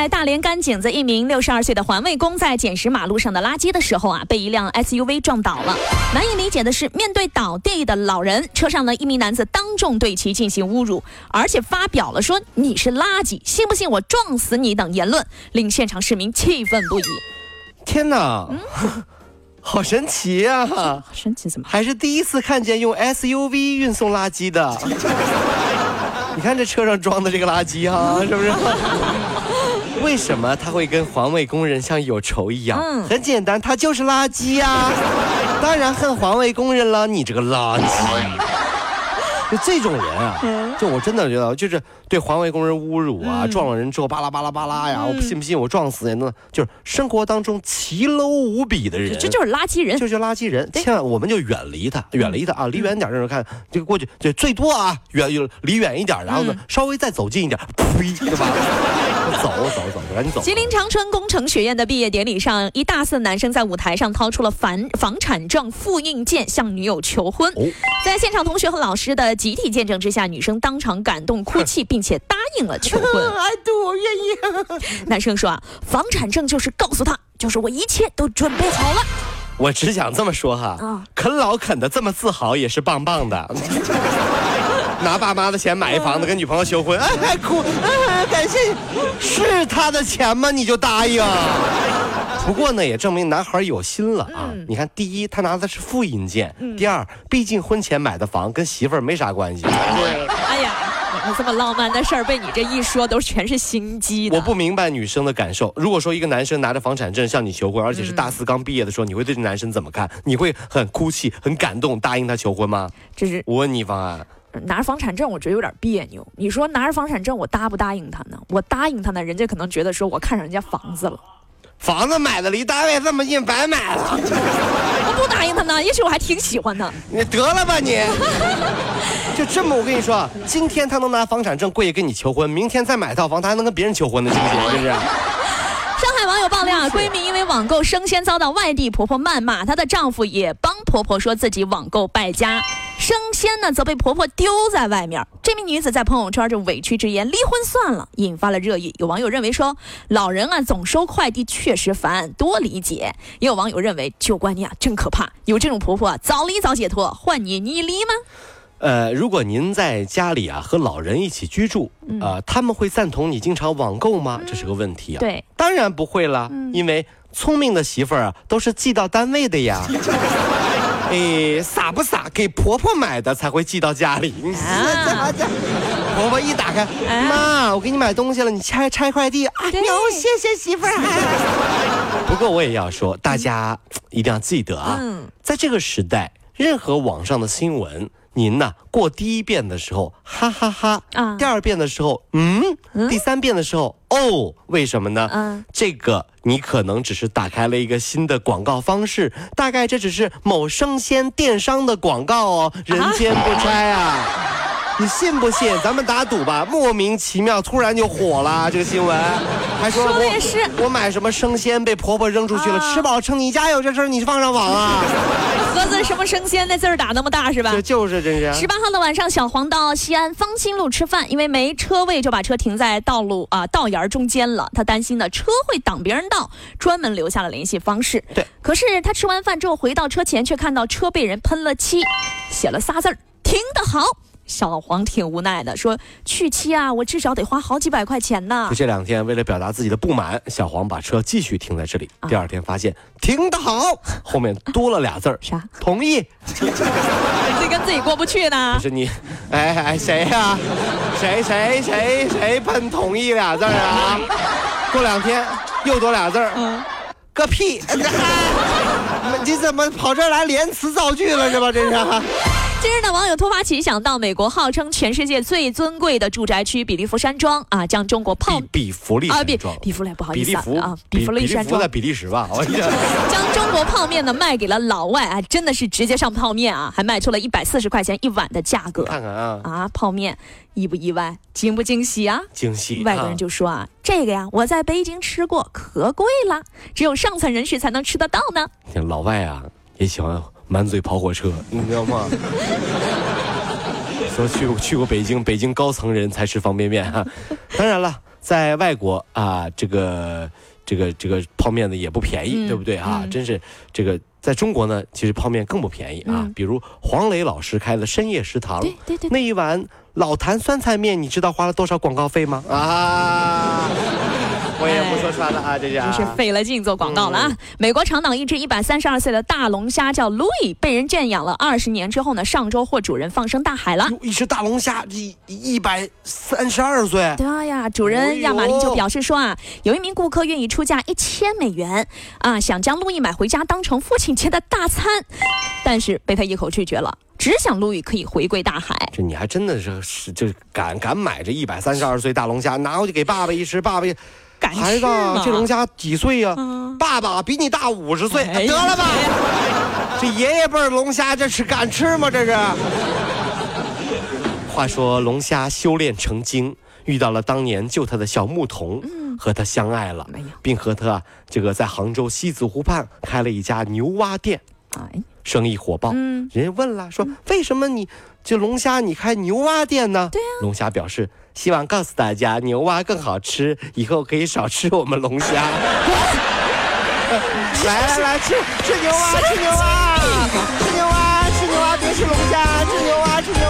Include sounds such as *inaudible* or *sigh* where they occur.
在大连甘井子，一名六十二岁的环卫工在捡拾马路上的垃圾的时候啊，被一辆 SUV 撞倒了。难以理解的是，面对倒地的老人，车上的一名男子当众对其进行侮辱，而且发表了说“你是垃圾，信不信我撞死你”等言论，令现场市民气愤不已。天哪！*laughs* 好神奇呀！神奇怎么？还是第一次看见用 SUV 运送垃圾的。*laughs* 你看这车上装的这个垃圾哈，是不是？为什么他会跟环卫工人像有仇一样？嗯，很简单，他就是垃圾呀。*laughs* 当然恨环卫工人了，你这个垃圾。*laughs* 就这种人啊，就我真的觉得，就是对环卫工人侮辱啊，撞了人之后巴拉巴拉巴拉呀，我信不信我撞死你？呢就是生活当中奇 low 无比的人，这就是垃圾人，这就是垃圾人。千万我们就远离他，远离他啊，离远点，这种看就过去，就最多啊，远离远一点，然后呢，稍微再走近一点，呸，对吧？走走走，赶紧走。吉林长春工程学院的毕业典礼上，一大四男生在舞台上掏出了房房产证复印件向女友求婚，在现场同学和老师的。集体见证之下，女生当场感动哭泣，并且答应了求婚。*laughs* I do，我愿意。男生说啊，房产证就是告诉他，就是我一切都准备好了。我只想这么说哈，啃老啃的这么自豪也是棒棒的。拿爸妈的钱买一房子跟女朋友求婚，哎，还哭，哎感谢，是他的钱吗？你就答应？不过呢，也证明男孩有心了啊！你看，第一，他拿的是复印件；第二，毕竟婚前买的房跟媳妇儿没啥关系。对，哎呀，你这么浪漫的事儿，被你这一说，都全是心机。我不明白女生的感受。如果说一个男生拿着房产证向你求婚，而且是大四刚毕业的时候，你会对这男生怎么看？你会很哭泣、很感动，答应他求婚吗？这是我问你方案。拿着房产证，我觉得有点别扭。你说拿着房产证，我答不答应他呢？我答应他呢，人家可能觉得说我看上人家房子了。房子买的离单位这么近，白买了。*laughs* 我不答应他呢，也许我还挺喜欢他。你得了吧你！*laughs* 就这么，我跟你说，今天他能拿房产证过去跟你求婚，明天再买套房，他还能跟别人求婚呢，信不信？*laughs* 是不是？上海网友爆料啊，闺蜜因为网购生鲜遭到外地婆婆谩骂，她的丈夫也帮婆婆说自己网购败家。生鲜呢，则被婆婆丢在外面。这名女子在朋友圈就委屈直言：“离婚算了。”引发了热议。有网友认为说：“老人啊，总收快递确实烦，多理解。”也有网友认为：“旧观念啊，真可怕。有这种婆婆，早离早解脱。换你，你离吗？”呃，如果您在家里啊和老人一起居住，呃，他们会赞同你经常网购吗？这是个问题啊。对，当然不会了，因为聪明的媳妇儿啊都是寄到单位的呀。*laughs* 哎，傻不傻？给婆婆买的才会寄到家里。你啊！婆婆一打开，妈，我给你买东西了，你拆拆快递。啊牛，谢谢媳妇儿。*laughs* 不过我也要说，大家一定要记得啊，在这个时代，任何网上的新闻。您呢？过第一遍的时候，哈哈哈啊！第二遍的时候，嗯，第三遍的时候，哦，为什么呢？嗯，这个你可能只是打开了一个新的广告方式，大概这只是某生鲜电商的广告哦，人间不拆啊。你信不信？咱们打赌吧！莫名其妙，突然就火了 *laughs* 这个新闻，还说我也是，我买什么生鲜被婆婆扔出去了，吃饱撑。你家有这事儿，你放上网啊？盒子什么生鲜那字儿打那么大是吧？这就是真是。十八号的晚上，小黄到西安方兴路吃饭，因为没车位，就把车停在道路啊道沿中间了。他担心呢车会挡别人道，专门留下了联系方式。对。可是他吃完饭之后回到车前，却看到车被人喷了漆，写了仨字儿：停得好。小黄挺无奈的，说：“去漆啊，我至少得花好几百块钱呢。”就这两天，为了表达自己的不满，小黄把车继续停在这里。第二天发现停得好，后面多了俩字儿，啥？同意。*laughs* 自己跟自己过不去呢？不是你，哎哎，谁呀？谁谁谁谁喷同意俩字啊？过两天又多俩字儿，个屁！你怎么跑这儿来连词造句了是吧？这是。近日呢，网友突发奇想，到美国号称全世界最尊贵的住宅区比利福山庄啊，将中国泡比比弗利啊比比弗利不好意思啊比利福啊比弗利山庄在比利时吧？我 *laughs* 将中国泡面呢卖给了老外啊，真的是直接上泡面啊，还卖出了一百四十块钱一碗的价格看看啊，啊！泡面意不意外，惊不惊喜啊？惊喜！外国人就说啊，这个呀，我在北京吃过，可贵了，只有上层人士才能吃得到呢。啊老外啊也喜欢满嘴跑火车，你知道吗？*laughs* 说去过去过北京，北京高层人才吃方便面哈、*laughs* 当然了，在外国啊，这个这个这个泡面呢也不便宜，嗯对不对啊？嗯真是这个在中国呢，其实泡面更不便宜啊。嗯比如黄磊老师开的深夜食堂，对对对那一碗老坛酸菜面，你知道花了多少广告费吗？啊，我也不说穿了啊，这是啊真是费了劲做广告了啊！美国长岛一只一百三十二岁的大龙虾叫 Louis，被人圈养了二十年之后呢，上周获主人放生大海了。哟一只大龙虾，一一百三十二岁，对呀，主哎人亚马林就表示说啊，有一名顾客愿意出价一千美元啊，想将路易买回家当成父亲节的大餐，但是被他一口拒绝了，只想陆羽可以回归大海。这你还真的是是就是敢敢买这一百三十二岁大龙虾，拿回去给爸爸一吃，爸爸孩子，这龙虾几岁呀、嗯爸爸比你大五十岁，哎得了吧？这爷爷辈儿龙虾，这是敢吃吗？这是。话说龙虾修炼成精，遇到了当年救他的小牧童，和他相爱了并和他这个在杭州西子湖畔开了一家牛蛙店。哎，生意火爆。嗯人家问了，说为什么你这龙虾你开牛蛙店呢？对呀龙虾表示希望告诉大家，牛蛙更好吃，以后可以少吃我们龙虾。*laughs* 来来来，吃吃牛蛙，吃牛蛙，吃牛蛙，吃牛蛙，别吃龙虾，吃牛蛙，吃牛蛙，